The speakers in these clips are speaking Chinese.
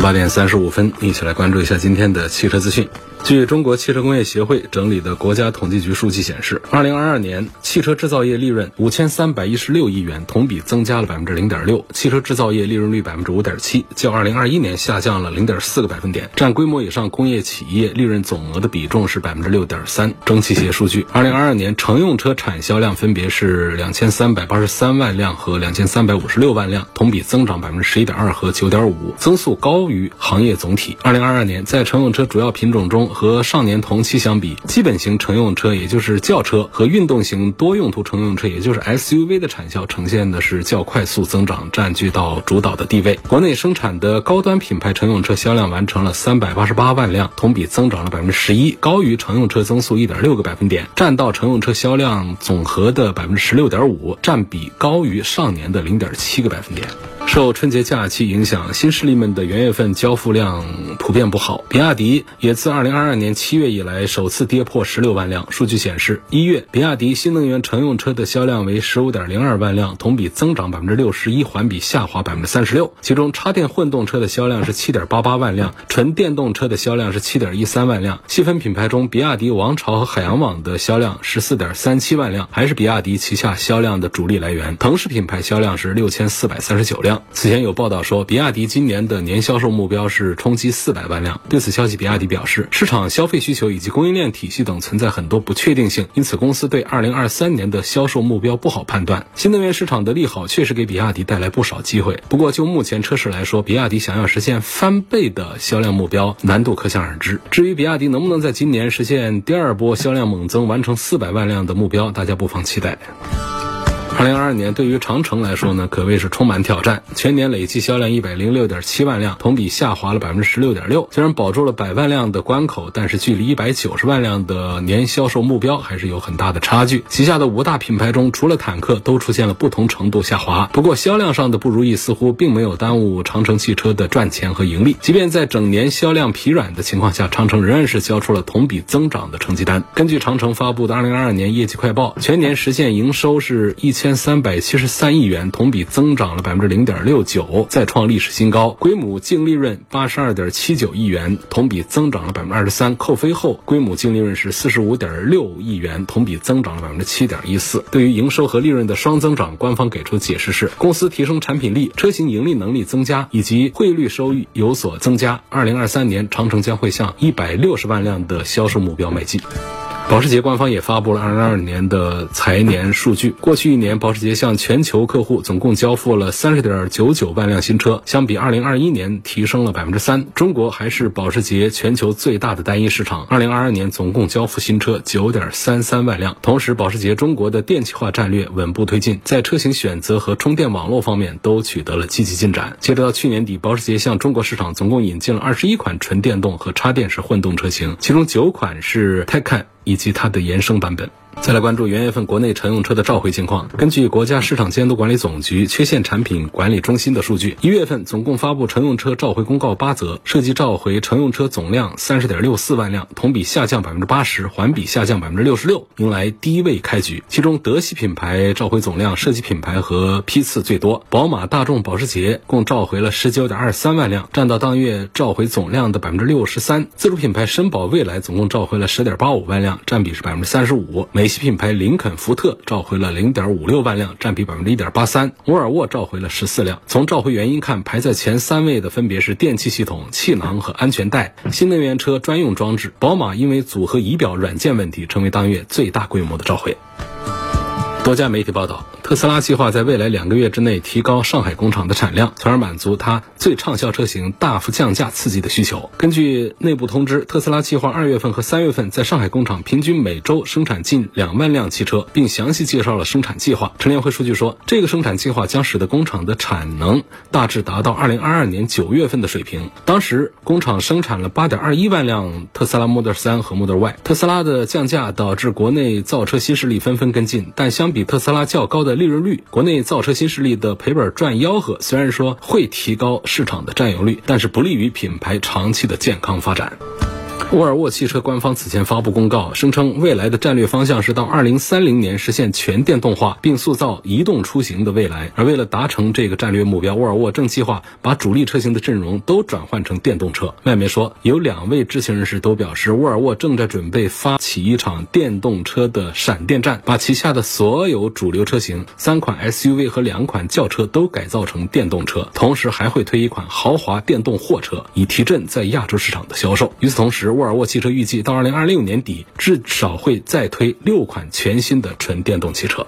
八点三十五分，一起来关注一下今天的汽车资讯。据中国汽车工业协会整理的国家统计局数据显示，二零二二年汽车制造业利润五千三百一十六亿元，同比增加了百分之零点六，汽车制造业利润率百分之五点七，较二零二一年下降了零点四个百分点，占规模以上工业企业利润总额的比重是百分之六点三。中汽协数据，二零二二年乘用车产销量分别是两千三百八十三万辆和两千三百五十六万辆，同比增长百分之十一点二和九点五，增速高于行业总体。二零二二年在乘用车主要品种中，和上年同期相比，基本型乘用车，也就是轿车和运动型多用途乘用车，也就是 SUV 的产销呈现的是较快速增长，占据到主导的地位。国内生产的高端品牌乘用车销量完成了三百八十八万辆，同比增长了百分之十一，高于乘用车增速一点六个百分点，占到乘用车销量总和的百分之十六点五，占比高于上年的零点七个百分点。受春节假期影响，新势力们的元月份交付量普遍不好。比亚迪也自二零二二年七月以来首次跌破十六万辆。数据显示，一月比亚迪新能源乘用车的销量为十五点零二万辆，同比增长百分之六十一，环比下滑百分之三十六。其中，插电混动车的销量是七点八八万辆，纯电动车的销量是七点一三万辆。细分品牌中，比亚迪王朝和海洋网的销量十四点三七万辆，还是比亚迪旗下销量的主力来源。腾势品牌销量是六千四百三十九此前有报道说，比亚迪今年的年销售目标是冲击四百万辆。对此消息，比亚迪表示，市场消费需求以及供应链体系等存在很多不确定性，因此公司对二零二三年的销售目标不好判断。新能源市场的利好确实给比亚迪带来不少机会，不过就目前车市来说，比亚迪想要实现翻倍的销量目标，难度可想而知。至于比亚迪能不能在今年实现第二波销量猛增，完成四百万辆的目标，大家不妨期待。二零二二年对于长城来说呢，可谓是充满挑战。全年累计销量一百零六点七万辆，同比下滑了百分之十六点六。虽然保住了百万辆的关口，但是距离一百九十万辆的年销售目标还是有很大的差距。旗下的五大品牌中，除了坦克，都出现了不同程度下滑。不过销量上的不如意似乎并没有耽误长城汽车的赚钱和盈利。即便在整年销量疲软的情况下，长城仍然是交出了同比增长的成绩单。根据长城发布的二零二二年业绩快报，全年实现营收是一千。三百七十三亿元，同比增长了百分之零点六九，再创历史新高。规模净利润八十二点七九亿元，同比增长了百分之二十三，扣非后规模净利润是四十五点六亿元，同比增长了百分之七点一四。对于营收和利润的双增长，官方给出解释是公司提升产品力、车型盈利能力增加以及汇率收益有所增加。二零二三年，长城将会向一百六十万辆的销售目标迈进。保时捷官方也发布了二零二二年的财年数据。过去一年，保时捷向全球客户总共交付了三十点九九万辆新车，相比二零二一年提升了百分之三。中国还是保时捷全球最大的单一市场。二零二二年总共交付新车九点三三万辆。同时，保时捷中国的电气化战略稳步推进，在车型选择和充电网络方面都取得了积极进展。截止到去年底，保时捷向中国市场总共引进了二十一款纯电动和插电式混动车型，其中九款是 Taycan。以及它的延伸版本。再来关注元月份国内乘用车的召回情况。根据国家市场监督管理总局缺陷产品管理中心的数据，一月份总共发布乘用车召回公告八则，涉及召回乘用车总量三十点六四万辆，同比下降百分之八十，环比下降百分之六十六，迎来低位开局。其中，德系品牌召回总量、涉及品牌和批次最多，宝马、大众、保时捷共召回了十九点二三万辆，占到当月召回总量的百分之六十三。自主品牌绅宝、蔚来总共召回了十点八五万辆，占比是百分之三十五。美系品牌林肯、福特召回了零点五六万辆，占比百分之一点八三。沃尔沃召回了十四辆。从召回原因看，排在前三位的分别是电气系统、气囊和安全带、新能源车专用装置。宝马因为组合仪表软件问题，成为当月最大规模的召回。多家媒体报道，特斯拉计划在未来两个月之内提高上海工厂的产量，从而满足它最畅销车型大幅降价刺激的需求。根据内部通知，特斯拉计划二月份和三月份在上海工厂平均每周生产近两万辆汽车，并详细介绍了生产计划。陈联会数据说，这个生产计划将使得工厂的产能大致达到二零二二年九月份的水平。当时工厂生产了八点二一万辆特斯拉 Model 3和 Model Y。特斯拉的降价导致国内造车新势力纷纷跟进，但相比特斯拉较高的利润率，国内造车新势力的赔本赚吆喝，虽然说会提高市场的占有率，但是不利于品牌长期的健康发展。沃尔沃汽车官方此前发布公告，声称未来的战略方向是到二零三零年实现全电动化，并塑造移动出行的未来。而为了达成这个战略目标，沃尔沃正计划把主力车型的阵容都转换成电动车。外媒说，有两位知情人士都表示，沃尔沃正在准备发起一场电动车的闪电战，把旗下的所有主流车型、三款 SUV 和两款轿车都改造成电动车，同时还会推一款豪华电动货车，以提振在亚洲市场的销售。与此同时，沃尔沃汽车预计到二零二六年底，至少会再推六款全新的纯电动汽车。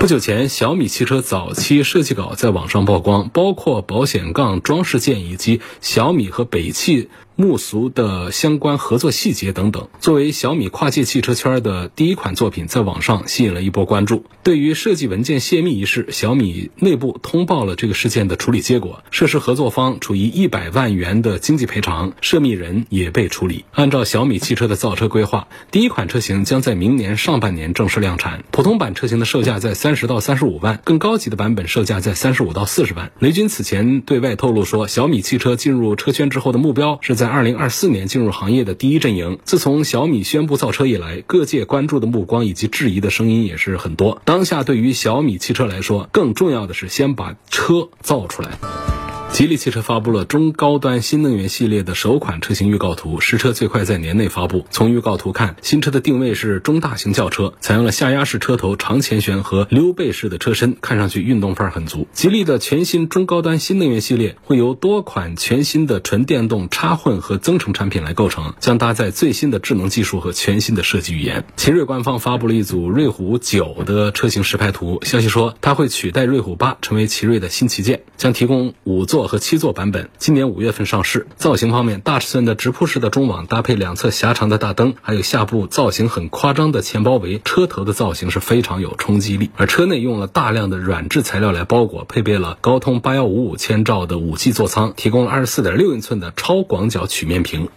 不久前，小米汽车早期设计稿在网上曝光，包括保险杠装饰件以及小米和北汽。木俗的相关合作细节等等，作为小米跨界汽车圈的第一款作品，在网上吸引了一波关注。对于设计文件泄密一事，小米内部通报了这个事件的处理结果，涉事合作方处于一百万元的经济赔偿，涉密人也被处理。按照小米汽车的造车规划，第一款车型将在明年上半年正式量产。普通版车型的售价在三十到三十五万，更高级的版本售价在三十五到四十万。雷军此前对外透露说，小米汽车进入车圈之后的目标是在。二零二四年进入行业的第一阵营。自从小米宣布造车以来，各界关注的目光以及质疑的声音也是很多。当下对于小米汽车来说，更重要的是先把车造出来。吉利汽车发布了中高端新能源系列的首款车型预告图，实车最快在年内发布。从预告图看，新车的定位是中大型轿车，采用了下压式车头、长前悬和溜背式的车身，看上去运动范儿很足。吉利的全新中高端新能源系列会由多款全新的纯电动插混和增程产品来构成，将搭载最新的智能技术和全新的设计语言。奇瑞官方发布了一组瑞虎9的车型实拍图，消息说它会取代瑞虎8成为奇瑞的新旗舰，将提供五座。和七座版本，今年五月份上市。造型方面，大尺寸的直瀑式的中网搭配两侧狭长的大灯，还有下部造型很夸张的前包围，车头的造型是非常有冲击力。而车内用了大量的软质材料来包裹，配备了高通八幺五五千兆的五 G 座舱，提供了二十四点六英寸的超广角曲面屏。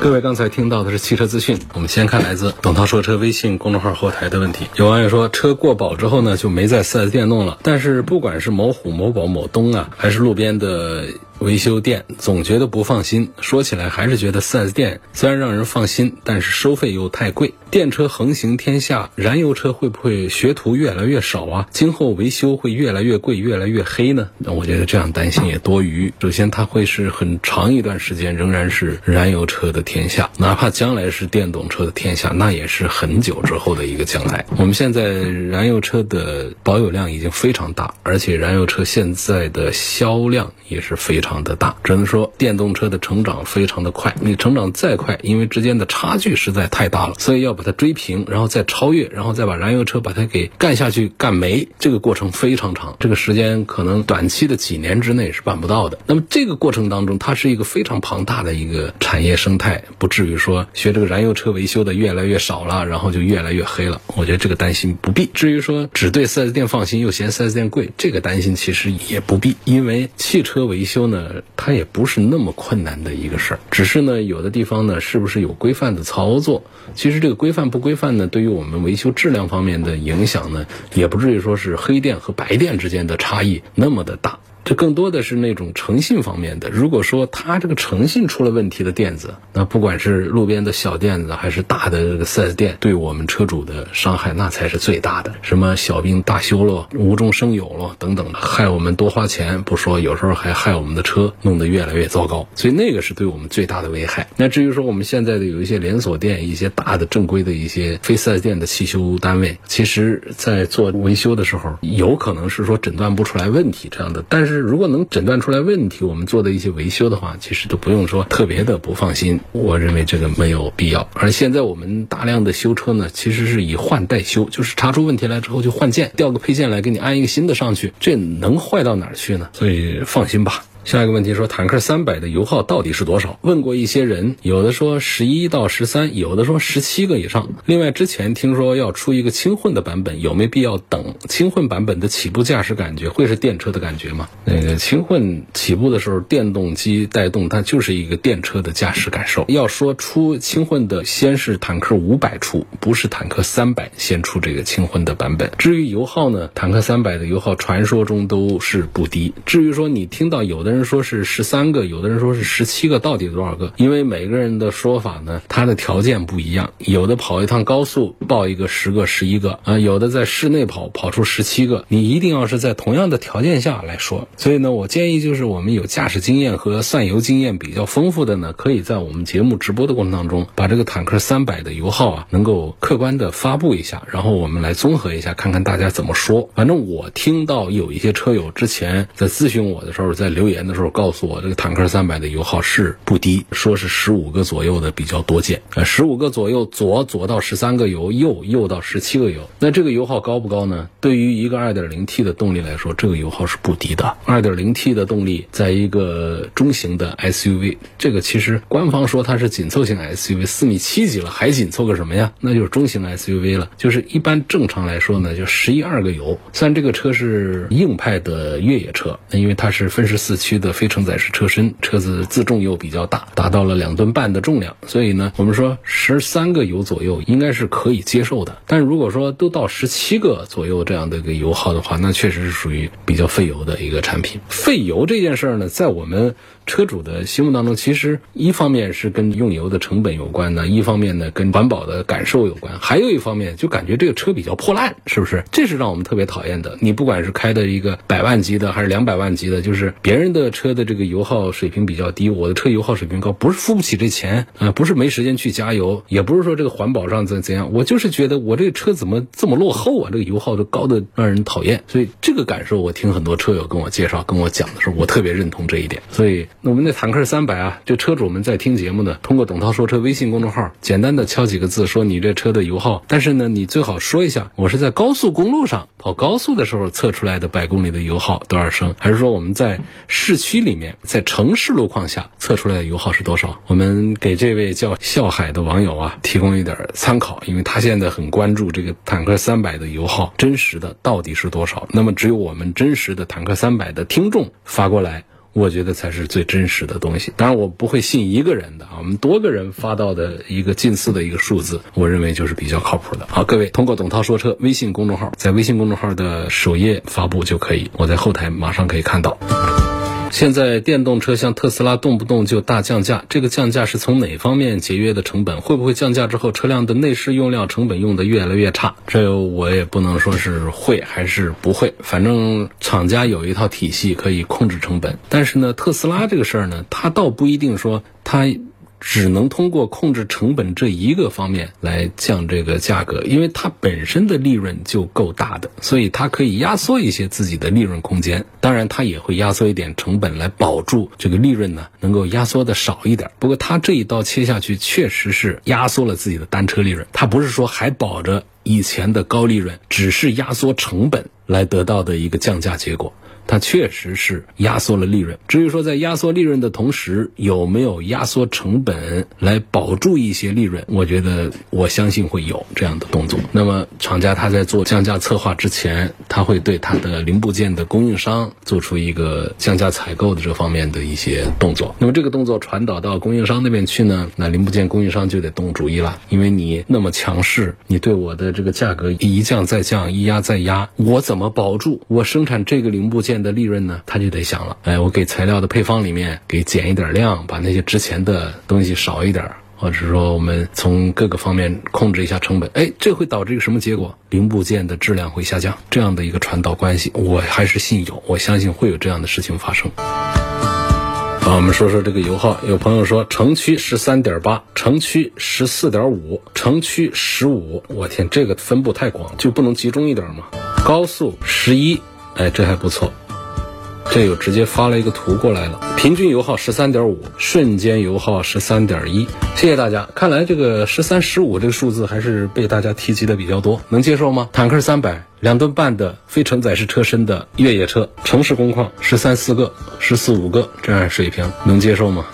各位刚才听到的是汽车资讯，我们先看来自董涛说车微信公众号后台的问题。有网友说，车过保之后呢，就没在 4S 店弄了。但是不管是某虎、某宝、某东啊，还是路边的。维修店总觉得不放心，说起来还是觉得 4S 店虽然让人放心，但是收费又太贵。电车横行天下，燃油车会不会学徒越来越少啊？今后维修会越来越贵，越来越黑呢？那我觉得这样担心也多余。首先，它会是很长一段时间仍然是燃油车的天下，哪怕将来是电动车的天下，那也是很久之后的一个将来。我们现在燃油车的保有量已经非常大，而且燃油车现在的销量也是非常。的大，只能说电动车的成长非常的快。你成长再快，因为之间的差距实在太大了，所以要把它追平，然后再超越，然后再把燃油车把它给干下去、干没，这个过程非常长。这个时间可能短期的几年之内是办不到的。那么这个过程当中，它是一个非常庞大的一个产业生态，不至于说学这个燃油车维修的越来越少了，然后就越来越黑了。我觉得这个担心不必。至于说只对 4S 店放心，又嫌 4S 店贵，这个担心其实也不必，因为汽车维修呢。它也不是那么困难的一个事儿，只是呢，有的地方呢，是不是有规范的操作？其实这个规范不规范呢，对于我们维修质量方面的影响呢，也不至于说是黑店和白店之间的差异那么的大。这更多的是那种诚信方面的。如果说他这个诚信出了问题的店子，那不管是路边的小店子还是大的这个四 S 店，对我们车主的伤害那才是最大的。什么小病大修了、无中生有了等等的，害我们多花钱不说，有时候还害我们的车弄得越来越糟糕。所以那个是对我们最大的危害。那至于说我们现在的有一些连锁店、一些大的正规的一些非四 S 店的汽修单位，其实在做维修的时候，有可能是说诊断不出来问题这样的，但是。是如果能诊断出来问题，我们做的一些维修的话，其实都不用说特别的不放心。我认为这个没有必要。而现在我们大量的修车呢，其实是以换代修，就是查出问题来之后就换件，调个配件来给你安一个新的上去，这能坏到哪儿去呢？所以放心吧。下一个问题说，坦克三百的油耗到底是多少？问过一些人，有的说十一到十三，有的说十七个以上。另外，之前听说要出一个轻混的版本，有没必要等轻混版本的起步驾驶感觉会是电车的感觉吗？那个轻混起步的时候，电动机带动，它就是一个电车的驾驶感受。要说出轻混的，先是坦克五百出，不是坦克三百先出这个轻混的版本。至于油耗呢，坦克三百的油耗传说中都是不低。至于说你听到有的。人说是十三个，有的人说是十七个，到底多少个？因为每个人的说法呢，他的条件不一样。有的跑一趟高速报一个十个、十一个啊，有的在室内跑跑出十七个。你一定要是在同样的条件下来说。所以呢，我建议就是我们有驾驶经验和算油经验比较丰富的呢，可以在我们节目直播的过程当中，把这个坦克三百的油耗啊，能够客观的发布一下，然后我们来综合一下，看看大家怎么说。反正我听到有一些车友之前在咨询我的时候，在留言。的时候告诉我，这个坦克三百的油耗是不低，说是十五个左右的比较多见。呃，十五个左右，左左到十三个油，右右到十七个油。那这个油耗高不高呢？对于一个二点零 T 的动力来说，这个油耗是不低的。二点零 T 的动力，在一个中型的 SUV，这个其实官方说它是紧凑型 SUV，四米七几了，还紧凑个什么呀？那就是中型 SUV 了。就是一般正常来说呢，就十一二个油。虽然这个车是硬派的越野车，因为它是分时四驱。的非承载式车身，车子自重又比较大，达到了两吨半的重量，所以呢，我们说十三个油左右应该是可以接受的。但如果说都到十七个左右这样的一个油耗的话，那确实是属于比较费油的一个产品。费油这件事儿呢，在我们。车主的心目当中，其实一方面是跟用油的成本有关呢，一方面呢跟环保的感受有关，还有一方面就感觉这个车比较破烂，是不是？这是让我们特别讨厌的。你不管是开的一个百万级的，还是两百万级的，就是别人的车的这个油耗水平比较低，我的车油耗水平高，不是付不起这钱啊，不是没时间去加油，也不是说这个环保上怎怎样，我就是觉得我这个车怎么这么落后啊？这个油耗都高的让人讨厌。所以这个感受，我听很多车友跟我介绍、跟我讲的时候，我特别认同这一点。所以。我们的坦克三百啊，就车主们在听节目呢，通过董涛说车微信公众号，简单的敲几个字，说你这车的油耗。但是呢，你最好说一下，我是在高速公路上跑高速的时候测出来的百公里的油耗多少升，还是说我们在市区里面，在城市路况下测出来的油耗是多少？我们给这位叫笑海的网友啊，提供一点参考，因为他现在很关注这个坦克三百的油耗真实的到底是多少。那么只有我们真实的坦克三百的听众发过来。我觉得才是最真实的东西。当然，我不会信一个人的啊，我们多个人发到的一个近似的一个数字，我认为就是比较靠谱的。好，各位通过董涛说车微信公众号，在微信公众号的首页发布就可以，我在后台马上可以看到。现在电动车像特斯拉动不动就大降价，这个降价是从哪方面节约的成本？会不会降价之后车辆的内饰用料成本用的越来越差？这我也不能说是会还是不会，反正厂家有一套体系可以控制成本。但是呢，特斯拉这个事儿呢，它倒不一定说它。只能通过控制成本这一个方面来降这个价格，因为它本身的利润就够大的，所以它可以压缩一些自己的利润空间。当然，它也会压缩一点成本来保住这个利润呢，能够压缩的少一点。不过，它这一刀切下去，确实是压缩了自己的单车利润。它不是说还保着以前的高利润，只是压缩成本来得到的一个降价结果。它确实是压缩了利润。至于说在压缩利润的同时，有没有压缩成本来保住一些利润，我觉得我相信会有这样的动作。那么厂家他在做降价策划之前，他会对他的零部件的供应商做出一个降价采购的这方面的一些动作。那么这个动作传导到供应商那边去呢，那零部件供应商就得动主意了，因为你那么强势，你对我的这个价格一降再降，一压再压，我怎么保住我生产这个零部件？的利润呢，他就得想了，哎，我给材料的配方里面给减一点量，把那些值钱的东西少一点，或者说我们从各个方面控制一下成本，哎，这会导致一个什么结果？零部件的质量会下降，这样的一个传导关系，我还是信有，我相信会有这样的事情发生。好，我们说说这个油耗，有朋友说城区十三点八，城区十四点五，城区十五，我天，这个分布太广，就不能集中一点吗？高速十一。哎，这还不错。这有直接发了一个图过来了，平均油耗十三点五，瞬间油耗十三点一。谢谢大家，看来这个十三十五这个数字还是被大家提及的比较多，能接受吗？坦克三百两吨半的非承载式车身的越野车，城市工况十三四个、十四五个这样水平，能接受吗？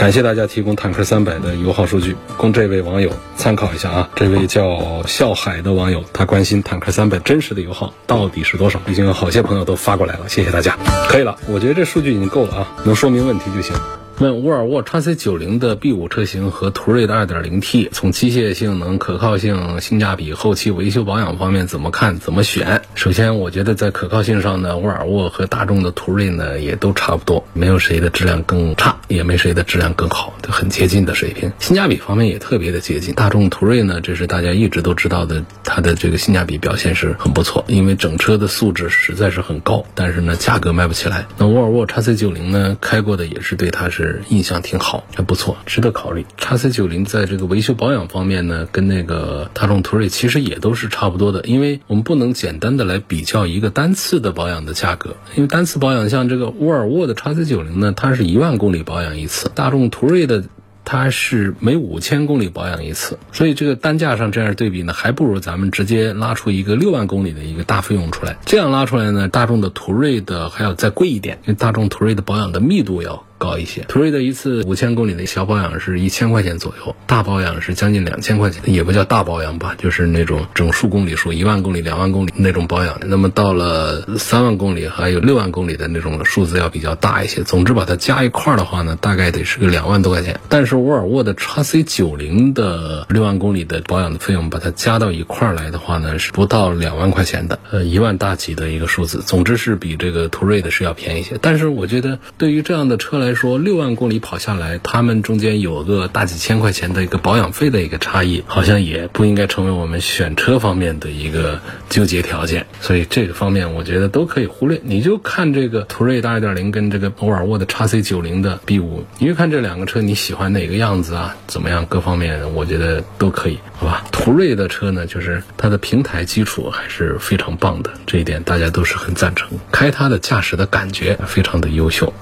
感谢大家提供坦克三百的油耗数据，供这位网友参考一下啊。这位叫笑海的网友，他关心坦克三百真实的油耗到底是多少，已经有好些朋友都发过来了，谢谢大家。可以了，我觉得这数据已经够了啊，能说明问题就行。问沃尔沃 x C 九零的 B 五车型和途锐的二点零 T，从机械性能、可靠性、性价比、后期维修保养方面怎么看？怎么选？首先，我觉得在可靠性上呢，沃尔沃和大众的途锐呢也都差不多，没有谁的质量更差，也没谁的质量更好，都很接近的水平。性价比方面也特别的接近。大众途锐呢，这是大家一直都知道的，它的这个性价比表现是很不错，因为整车的素质实在是很高，但是呢，价格卖不起来。那沃尔沃 x C 九零呢，开过的也是对它是。印象挺好，还不错，值得考虑。叉 C 九零在这个维修保养方面呢，跟那个大众途锐其实也都是差不多的，因为我们不能简单的来比较一个单次的保养的价格，因为单次保养像这个沃尔沃的叉 C 九零呢，它是一万公里保养一次，大众途锐的。它是每五千公里保养一次，所以这个单价上这样对比呢，还不如咱们直接拉出一个六万公里的一个大费用出来。这样拉出来呢，大众的途锐的还要再贵一点，因为大众途锐的保养的密度要高一些。途锐的一次五千公里的小保养是一千块钱左右，大保养是将近两千块钱，也不叫大保养吧，就是那种整数公里数，一万公里、两万公里那种保养。那么到了三万公里还有六万公里的那种数字要比较大一些。总之把它加一块儿的话呢，大概得是个两万多块钱。但是沃尔沃的 x C 九零的六万公里的保养的费用，把它加到一块儿来的话呢，是不到两万块钱的，呃，一万大几的一个数字。总之是比这个途锐的是要便宜些。但是我觉得对于这样的车来说，六万公里跑下来，他们中间有个大几千块钱的一个保养费的一个差异，好像也不应该成为我们选车方面的一个纠结条件。所以这个方面我觉得都可以忽略。你就看这个途锐的二点零跟这个沃尔沃的 x C 九零的 B 五，你就看这两个车，你喜欢哪个样子？啊，怎么样？各方面我觉得都可以，好吧？途锐的车呢，就是它的平台基础还是非常棒的，这一点大家都是很赞成。开它的驾驶的感觉非常的优秀。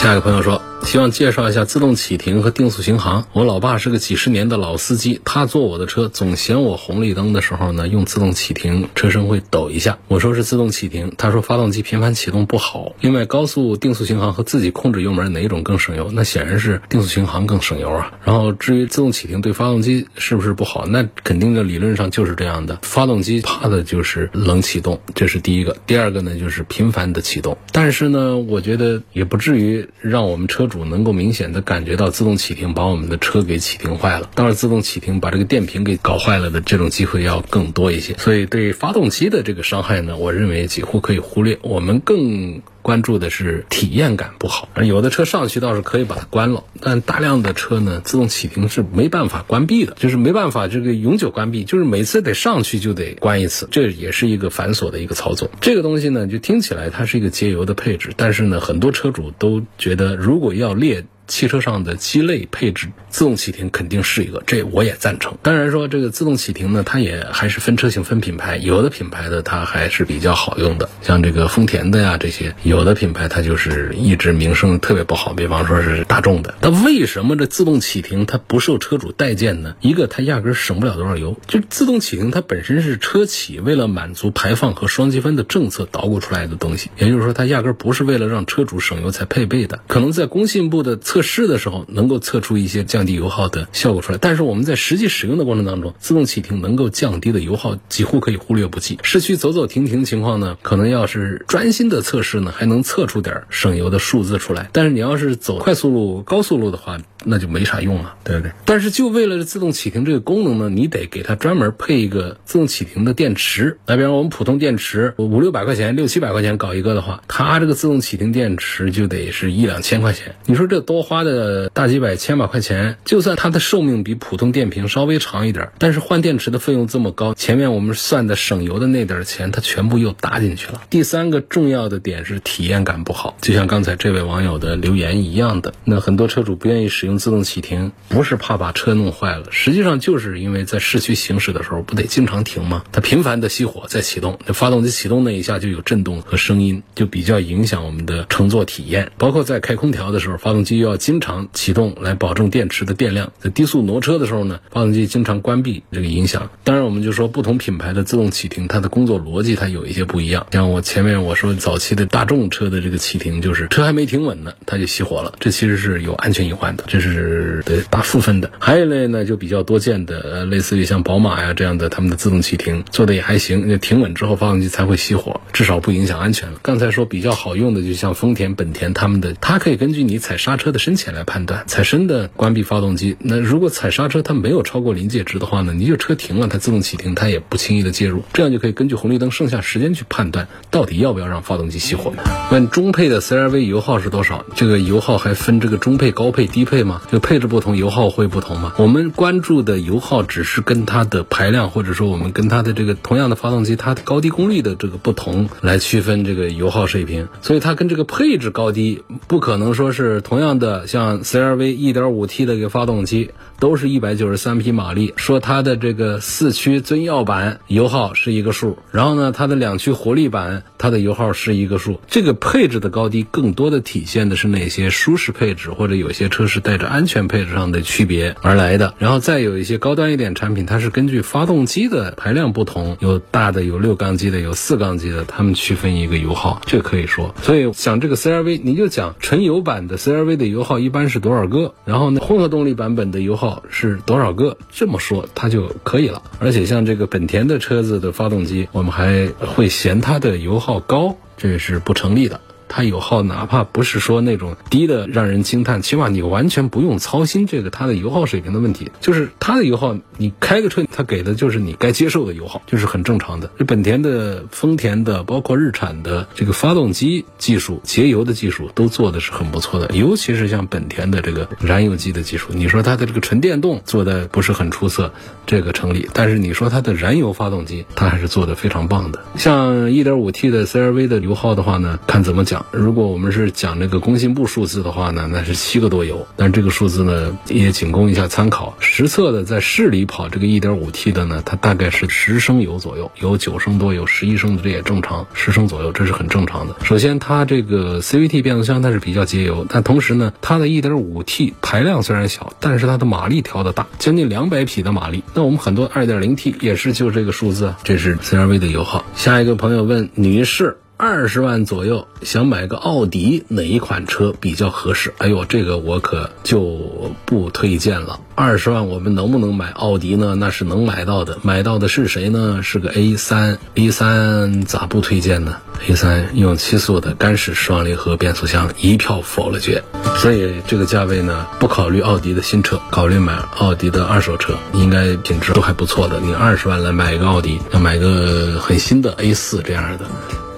下一个朋友说。希望介绍一下自动启停和定速巡航。我老爸是个几十年的老司机，他坐我的车总嫌我红绿灯的时候呢用自动启停车身会抖一下。我说是自动启停，他说发动机频繁启动不好。另外，高速定速巡航和自己控制油门哪一种更省油？那显然是定速巡航更省油啊。然后至于自动启停对发动机是不是不好？那肯定的理论上就是这样的。发动机怕的就是冷启动，这是第一个。第二个呢就是频繁的启动。但是呢，我觉得也不至于让我们车。主能够明显的感觉到自动启停把我们的车给启停坏了，当然自动启停把这个电瓶给搞坏了的这种机会要更多一些，所以对发动机的这个伤害呢，我认为几乎可以忽略。我们更关注的是体验感不好，有的车上去倒是可以把它关了，但大量的车呢，自动启停是没办法关闭的，就是没办法这个永久关闭，就是每次得上去就得关一次，这也是一个繁琐的一个操作。这个东西呢，就听起来它是一个节油的配置，但是呢，很多车主都觉得如果要列。汽车上的鸡肋配置，自动启停肯定是一个，这我也赞成。当然说这个自动启停呢，它也还是分车型、分品牌，有的品牌的它还是比较好用的，像这个丰田的呀这些，有的品牌它就是一直名声特别不好，比方说是大众的。那为什么这自动启停它不受车主待见呢？一个它压根省不了多少油，就自动启停它本身是车企为了满足排放和双积分的政策捣鼓出来的东西，也就是说它压根不是为了让车主省油才配备的，可能在工信部的测。测试的时候能够测出一些降低油耗的效果出来，但是我们在实际使用的过程当中，自动启停能够降低的油耗几乎可以忽略不计。市区走走停停情况呢，可能要是专心的测试呢，还能测出点省油的数字出来。但是你要是走快速路、高速路的话，那就没啥用了，对不对？但是就为了自动启停这个功能呢，你得给它专门配一个自动启停的电池。那比方我们普通电池五六百块钱、六七百块钱搞一个的话，它这个自动启停电池就得是一两千块钱。你说这多？花的大几百千把块钱，就算它的寿命比普通电瓶稍微长一点，但是换电池的费用这么高，前面我们算的省油的那点钱，它全部又搭进去了。第三个重要的点是体验感不好，就像刚才这位网友的留言一样的，那很多车主不愿意使用自动启停，不是怕把车弄坏了，实际上就是因为在市区行驶的时候不得经常停吗？它频繁的熄火再启动，这发动机启动那一下就有震动和声音，就比较影响我们的乘坐体验。包括在开空调的时候，发动机又要经常启动来保证电池的电量。在低速挪车的时候呢，发动机经常关闭，这个影响。当然，我们就说不同品牌的自动启停，它的工作逻辑它有一些不一样。像我前面我说早期的大众车的这个启停，就是车还没停稳呢，它就熄火了，这其实是有安全隐患的，这是得打负分的。还有一类呢，就比较多见的，呃，类似于像宝马呀这样的，他们的自动启停做的也还行，停稳之后发动机才会熄火，至少不影响安全了。刚才说比较好用的，就像丰田、本田他们的，它可以根据你踩刹车的深浅来判断，踩深的关闭发动机。那如果踩刹车它没有超过临界值的话呢，你就车停了，它自动启停它也不轻易的介入，这样就可以根据红绿灯剩下时间去判断到底要不要让发动机熄火。问中配的 CRV 油耗是多少？这个油耗还分这个中配、高配、低配吗？就配置不同，油耗会不同嘛？我们关注的油耗只是跟它的排量，或者说我们跟它的这个同样的发动机，它高低功率的这个不同来区分这个油耗水平。所以它跟这个配置高低不可能说是同样的，像 CRV 1.5T 的一个发动机都是一百九十三匹马力，说它的这个四驱尊耀版油耗是一个数，然后呢，它的两驱活力版它的油耗是一个数。这个配置的高低更多的体现的是哪些舒适配置，或者有些车是带这安全配置上的区别而来的。然后再有一些高端一点产品，它是根据发动机的排量不同，有大的有六缸机的，有四缸机的，它们区分一个油耗，这可以说。所以讲这个 CRV，你就讲纯油版的 CRV 的油耗一般是多少个，然后呢，混合动力版本的油耗是多少个，这么说它就可以了。而且像这个本田的车子的发动机，我们还会嫌它的油耗高，这是不成立的。它油耗哪怕不是说那种低的让人惊叹，起码你完全不用操心这个它的油耗水平的问题。就是它的油耗，你开个车，它给的就是你该接受的油耗，就是很正常的。这本田的、丰田的，包括日产的这个发动机技术、节油的技术都做的是很不错的。尤其是像本田的这个燃油机的技术，你说它的这个纯电动做的不是很出色，这个成立。但是你说它的燃油发动机，它还是做的非常棒的。像 1.5T 的 CRV 的油耗的话呢，看怎么讲。如果我们是讲这个工信部数字的话呢，那是七个多油，但这个数字呢也仅供一下参考。实测的在市里跑这个 1.5T 的呢，它大概是十升油左右，有九升多，有十一升的这也正常，十升左右这是很正常的。首先它这个 CVT 变速箱它是比较节油，但同时呢，它的 1.5T 排量虽然小，但是它的马力调的大，将近两百匹的马力。那我们很多 2.0T 也是就这个数字，这是 CRV 的油耗。下一个朋友问女士。二十万左右想买个奥迪，哪一款车比较合适？哎呦，这个我可就不推荐了。二十万我们能不能买奥迪呢？那是能买到的，买到的是谁呢？是个 A 三，A 三咋不推荐呢？A 三用七速的干式双离合变速箱，一票否了决。所以这个价位呢，不考虑奥迪的新车，考虑买奥迪的二手车，应该品质都还不错的。你二十万来买一个奥迪，要买个很新的 A 四这样的。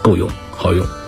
够用，好用。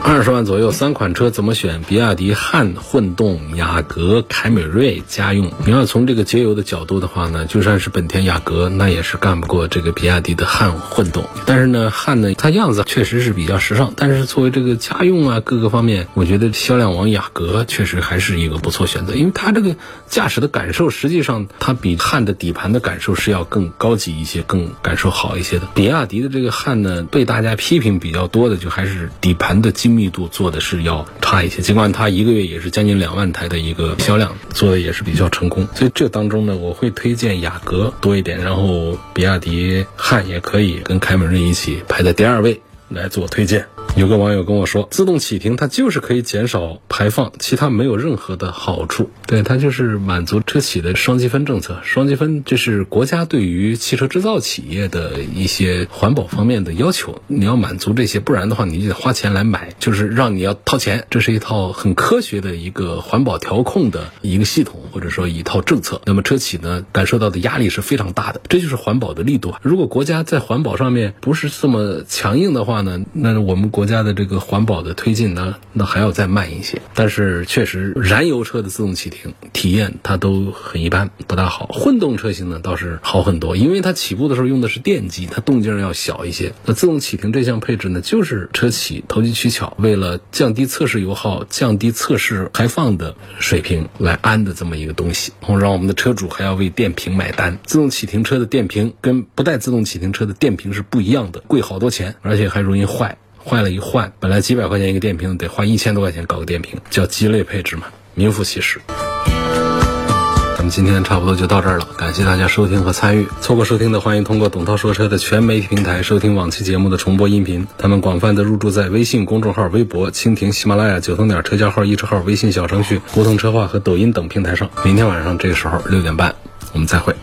二十万左右，三款车怎么选？比亚迪汉混动、雅阁、凯美瑞家用。你要从这个节油的角度的话呢，就算是本田雅阁，那也是干不过这个比亚迪的汉混动。但是呢，汉呢，它样子确实是比较时尚，但是作为这个家用啊，各个方面，我觉得销量王雅阁确实还是一个不错选择，因为它这个驾驶的感受，实际上它比汉的底盘的感受是要更高级一些，更感受好一些的。比亚迪的这个汉呢，被大家批评比较多的，就还是底盘的精。密度做的是要差一些，尽管它一个月也是将近两万台的一个销量，做的也是比较成功。所以这当中呢，我会推荐雅阁多一点，然后比亚迪汉也可以跟凯美瑞一起排在第二位来做推荐。有个网友跟我说，自动启停它就是可以减少排放，其他没有任何的好处。对，它就是满足车企的双积分政策。双积分这是国家对于汽车制造企业的一些环保方面的要求，你要满足这些，不然的话你就得花钱来买，就是让你要掏钱。这是一套很科学的一个环保调控的一个系统，或者说一套政策。那么车企呢感受到的压力是非常大的，这就是环保的力度啊。如果国家在环保上面不是这么强硬的话呢，那我们国。家的这个环保的推进呢，那还要再慢一些。但是确实，燃油车的自动启停体验它都很一般，不大好。混动车型呢倒是好很多，因为它起步的时候用的是电机，它动静要小一些。那自动启停这项配置呢，就是车企投机取巧，为了降低测试油耗、降低测试排放的水平来安的这么一个东西，然后让我们的车主还要为电瓶买单。自动启停车的电瓶跟不带自动启停车的电瓶是不一样的，贵好多钱，而且还容易坏。坏了一换，本来几百块钱一个电瓶，得花一千多块钱搞个电瓶，叫鸡肋配置嘛，名副其实。咱们今天差不多就到这儿了，感谢大家收听和参与。错过收听的，欢迎通过董涛说车的全媒体平台收听往期节目的重播音频。他们广泛的入驻在微信公众号、微博、蜻蜓、喜马拉雅、九头鸟车家号、易车号、微信小程序、梧桐车话和抖音等平台上。明天晚上这个时候六点半，我们再会。